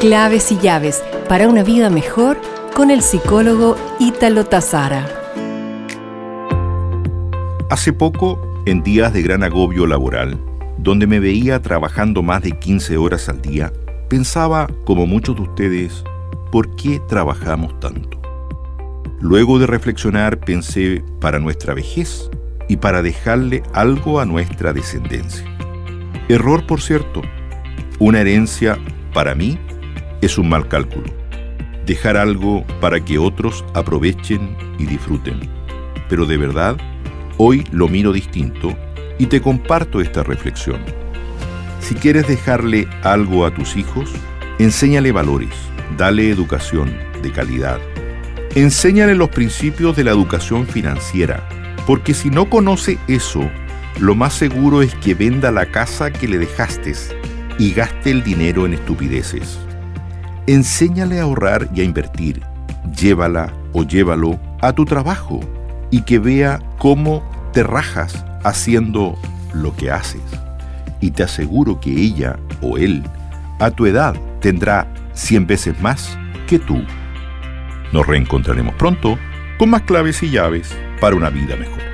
Claves y llaves para una vida mejor con el psicólogo Ítalo Tazara. Hace poco, en días de gran agobio laboral, donde me veía trabajando más de 15 horas al día, pensaba, como muchos de ustedes, ¿por qué trabajamos tanto? Luego de reflexionar pensé para nuestra vejez y para dejarle algo a nuestra descendencia. Error, por cierto. Una herencia, para mí, es un mal cálculo. Dejar algo para que otros aprovechen y disfruten. Pero de verdad, hoy lo miro distinto y te comparto esta reflexión. Si quieres dejarle algo a tus hijos, enséñale valores, dale educación de calidad. Enséñale los principios de la educación financiera, porque si no conoce eso, lo más seguro es que venda la casa que le dejaste y gaste el dinero en estupideces. Enséñale a ahorrar y a invertir. Llévala o llévalo a tu trabajo y que vea cómo te rajas haciendo lo que haces. Y te aseguro que ella o él a tu edad tendrá 100 veces más que tú. Nos reencontraremos pronto con más claves y llaves para una vida mejor.